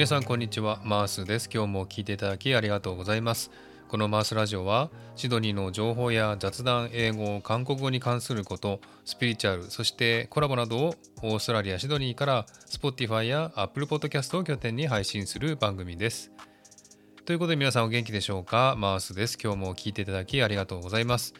皆さんこんにちは。マースです。今日も聞いていただきありがとうございます。このマースラジオはシドニーの情報や雑談英語韓国語に関することスピリチュアルそしてコラボなどをオーストラリアシドニーから Spotify や Apple Podcast を拠点に配信する番組です。ということで皆さんお元気でしょうか？マースです。今日も聞いていただきありがとうございます。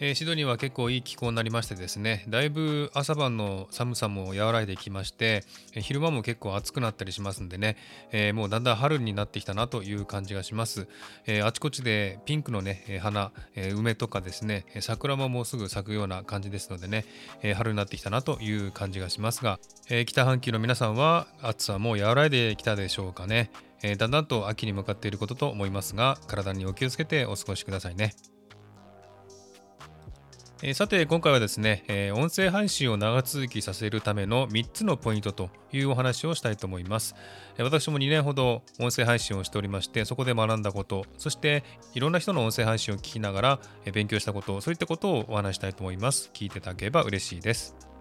えー、シドニーは結構いい気候になりましてですねだいぶ朝晩の寒さも和らいできまして、えー、昼間も結構暑くなったりしますんでね、えー、もうだんだん春になってきたなという感じがします、えあちこちでピンクのね花、え梅とかですね桜ももうすぐ咲くような感じですのでね、え春になってきたなという感じがしますが、え北半球の皆さんは暑さも和らいできたでしょうかね、えだんだんと秋に向かっていることと思いますが体にお気をつけてお過ごしくださいね。えー、さて今回はですね、えー、音声配信を長続きさせるための3つのポイントというお話をしたいと思います、えー、私も2年ほど音声配信をしておりましてそこで学んだことそしていろんな人の音声配信を聞きながら、勉強したことそういったことをお話したいと思います。聞いていただければ嬉しいです。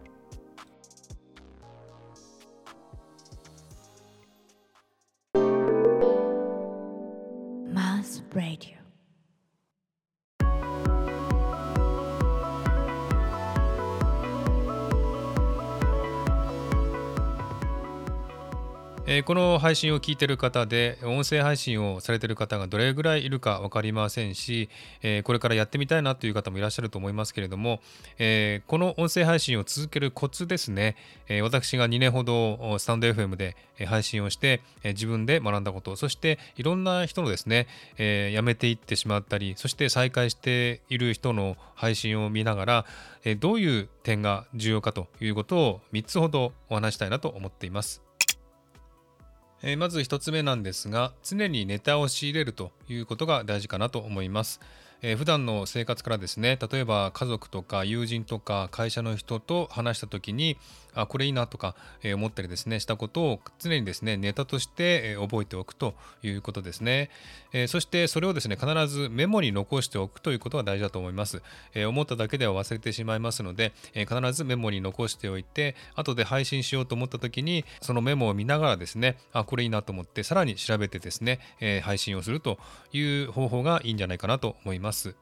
えー、この配信を聞いている方で音声配信をされている方がどれぐらいいるか分かりませんし、えー、これからやってみたいなという方もいらっしゃると思いますけれども、えー、この音声配信を続けるコツですね、え私が2年ほどスタンド FM で配信をして、え自分で学んだことそしていろんな人のですね、え辞めていってしまったりそして再開している人の配信を見ながら、えどういう点が重要かということを3つほどお話したいなと思っています。えまず1つ目なんですが常にネタを仕入れるということが大事かなと思います。えー、普段の生活からですね例えば家族とか友人とか会社の人と話した時にあこれいいなとか、え、思ったりですねしたことを常にですねネタとして、え、覚えておくということですね、え、そしてそれをですね必ずメモに残しておくということが大事だと思います、え思っただけでは忘れてしまいますので、え必ずメモに残しておいて後で配信しようと思った時にそのメモを見ながらですねあこれいいなと思ってさらに調べてですね、え配信をするという方法がいいんじゃないかなと思います。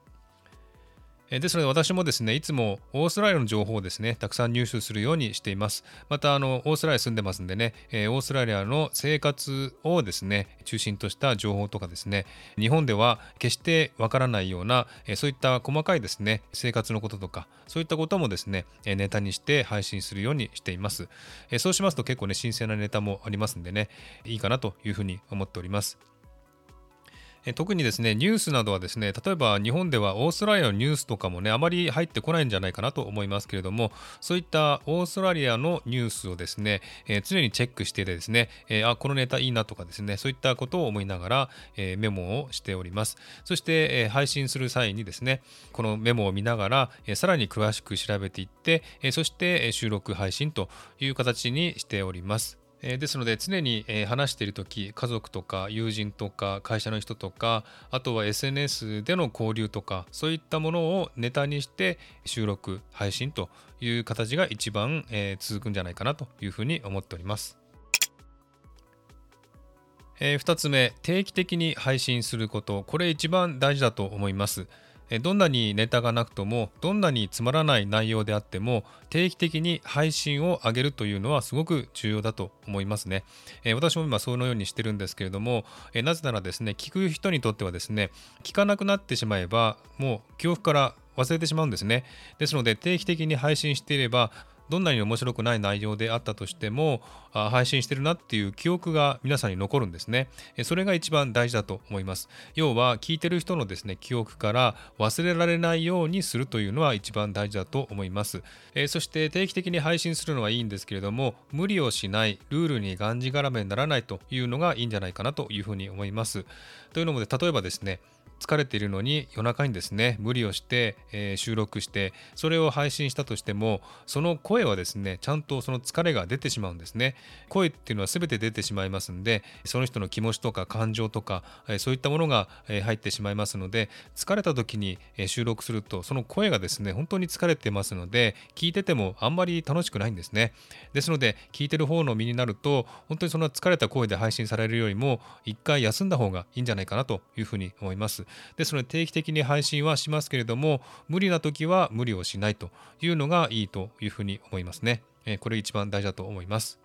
ですので私もですね、いつもオーストラリアの情報をですね、たくさん入手するようにしています。また、あの、オーストラリア住んでますんでね、オーストラリアの生活をですね、中心とした情報とかですね、日本では決してわからないような、そういった細かいですね、生活のこととか、そういったこともですね、ネタにして配信するようにしています。そうしますと結構ね、新鮮なネタもありますんでね、いいかなというふうに思っております。特にですね、ニュースなどはですね、例えば日本ではオーストラリアのニュースとかもね、あまり入ってこないんじゃないかなと思いますけれども、そういったオーストラリアのニュースをですね、えー、常にチェックしてですね、えー、あ、このネタいいなとかですね、そういったことを思いながら、えー、メモをしております。そして、え配信する際にですね、このメモを見ながら、えさらに詳しく調べていって、えそして収録配信という形にしております。えですので常に、え話している時家族とか友人とか会社の人とかあとは SNS での交流とかそういったものをネタにして収録配信という形が一番、え続くんじゃないかなというふうに思っております。え2つ目定期的に配信することこれ一番大事だと思います。どんなにネタがなくともどんなにつまらない内容であっても定期的に配信を上げるというのはすごく重要だと思いますね。私も今そのようにしてるんですけれどもなぜならですね聞く人にとってはですね聞かなくなってしまえばもう恐怖から忘れてしまうんですね。ですので定期的に配信していればどんなに面白くない内容であったとしても配信してるなっていう記憶が皆さんに残るんですね。それが一番大事だと思います。要は聞いてる人のですね記憶から忘れられないようにするというのは一番大事だと思います。そして定期的に配信するのはいいんですけれども無理をしないルールにがんじがらめにならないというのがいいんじゃないかなというふうに思います。というのも例えばですね疲れているのに夜中にですね無理をして、えー、収録してそれを配信したとしてもその声はですねちゃんとその疲れが出てしまうんですね。声っていうのは全て出てしまいますんでその人の気持ちとか感情とか、えー、そういったものが、え、入ってしまいますので疲れた時に、え収録するとその声がですね本当に疲れてますので聞いててもあんまり楽しくないんですね。ですので聞いてる方の身になると本当にその疲れた声で配信されるよりも一回休んだ方がいいんじゃないかなというふうに思います。ですので定期的に配信はしますけれども無理な時は無理をしないというのがいいというふうに思いますね。これ一番大事だと思います。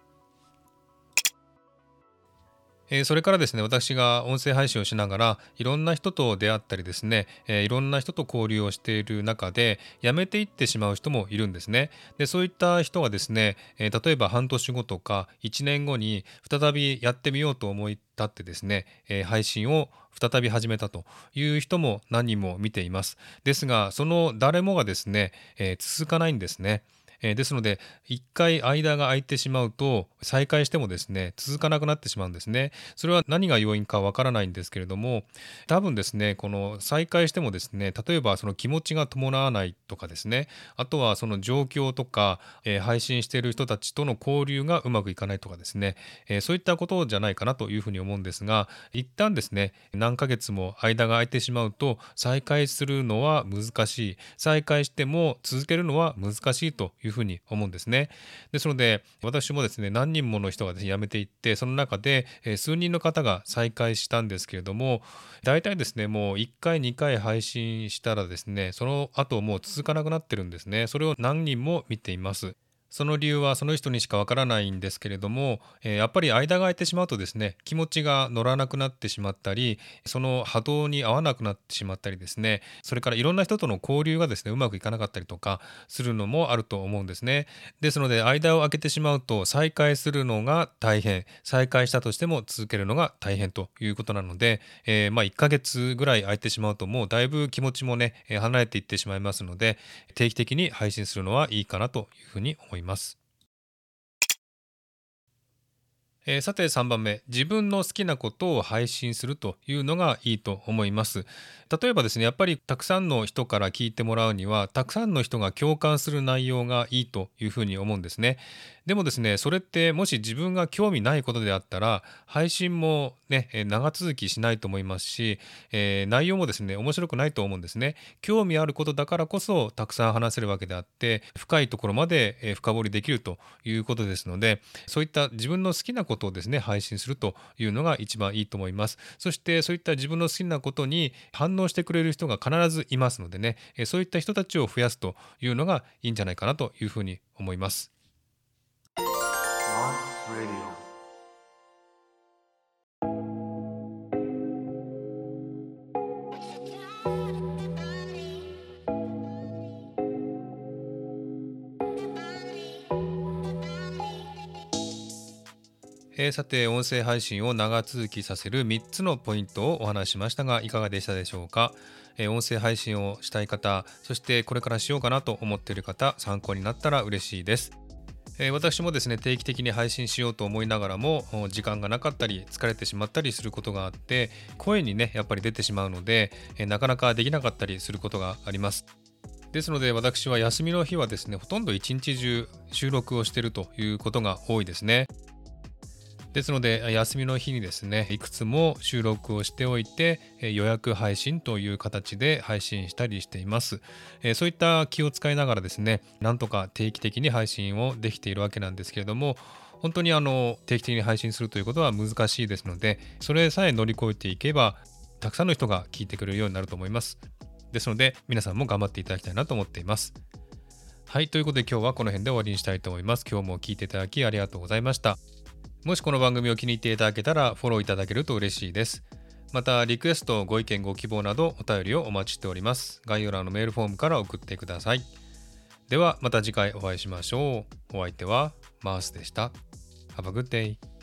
えそれからですね私が音声配信をしながらいろんな人と出会ったりですね、えいろんな人と交流をしている中で辞めていってしまう人もいるんですね。でそういった人がですね、え例えば半年後とか1年後に再びやってみようと思い立ってですね、え配信を再び始めたという人も何人も見ています。ですがその誰もがですね、え続かないんですね。えー、ですので一回間が空いてしまうと再開してもですね続かなくなってしまうんですね。それは何が要因かわからないんですけれども多分ですねこの再開してもですね例えばその気持ちが伴わないとかですねあとはその状況とか、えー、配信している人たちとの交流がうまくいかないとかですね、えー、そういったことじゃないかなというふうに思うんですが一旦ですね何ヶ月も間が空いてしまうと再開するのは難しい。再開しても続けるのは難しいというふうに思うんですね。ですので私もですね何人もの人がですね辞めていってその中で、数人の方が再開したんですけれども大体ですねもう1回2回配信したらですねその後もう続かなくなってるんですね。それを何人も見ています。その理由はその人にしかわからないんですけれども、えー、やっぱり間が空いてしまうとですね気持ちが乗らなくなってしまったりその波動に合わなくなってしまったりですねそれからいろんな人との交流がですねうまくいかなかったりとかするのもあると思うんですね。ですので間を空けてしまうと再開するのが大変再開したとしても続けるのが大変ということなので、えー、まあ1ヶ月ぐらい空いてしまうともうだいぶ気持ちもね離れていってしまいますので定期的に配信するのはいいかなというふうに思います。います。えー、さて3番目自分の好きなことを配信するというのがいいと思います。例えばですねやっぱりたくさんの人から聞いてもらうにはたくさんの人が共感する内容がいいというふうに思うんですね。でもですねそれってもし自分が興味ないことであったら配信もね長続きしないと思いますし、えー、内容もですね面白くないと思うんですね。興味あることだからこそたくさん話せるわけであって深いところまで深掘りできるということですのでそういった自分の好きなことをですね配信するというのが一番いいと思います。そしてそういった自分の好きなことに反応してくれる人が必ずいますのでねそういった人たちを増やすというのがいいんじゃないかなというふうに思います。えー、さて音声配信を長続きさせる3つのポイントをお話ししましたがいかがでしたでしょうか、えー、音声配信をしたい方そしてこれからしようかなと思っている方参考になったら嬉しいです。え私もですね定期的に配信しようと思いながらも時間がなかったり疲れてしまったりすることがあって声にねやっぱり出てしまうので、えなかなかできなかったりすることがあります。ですので私は休みの日はですねほとんど一日中収録をしているということが多いですね。ですので休みの日にですねいくつも収録をしておいて予約配信という形で配信したりしています。そういった気を使いながらですねなんとか定期的に配信をできているわけなんですけれども本当にあの定期的に配信するということは難しいですのでそれさえ乗り越えていけばたくさんの人が聞いてくれるようになると思います。ですので皆さんも頑張っていただきたいなと思っています。はいということで今日はこの辺で終わりにしたいと思います。今日も聞いていただきありがとうございました。もしこの番組を気に入っていただけたらフォローいただけると嬉しいです。また、リクエスト、ご意見、ご希望などお便りをお待ちしております。概要欄のメールフォームから送ってください。では、また次回お会いしましょう。お相手はマースでした。Have a good day.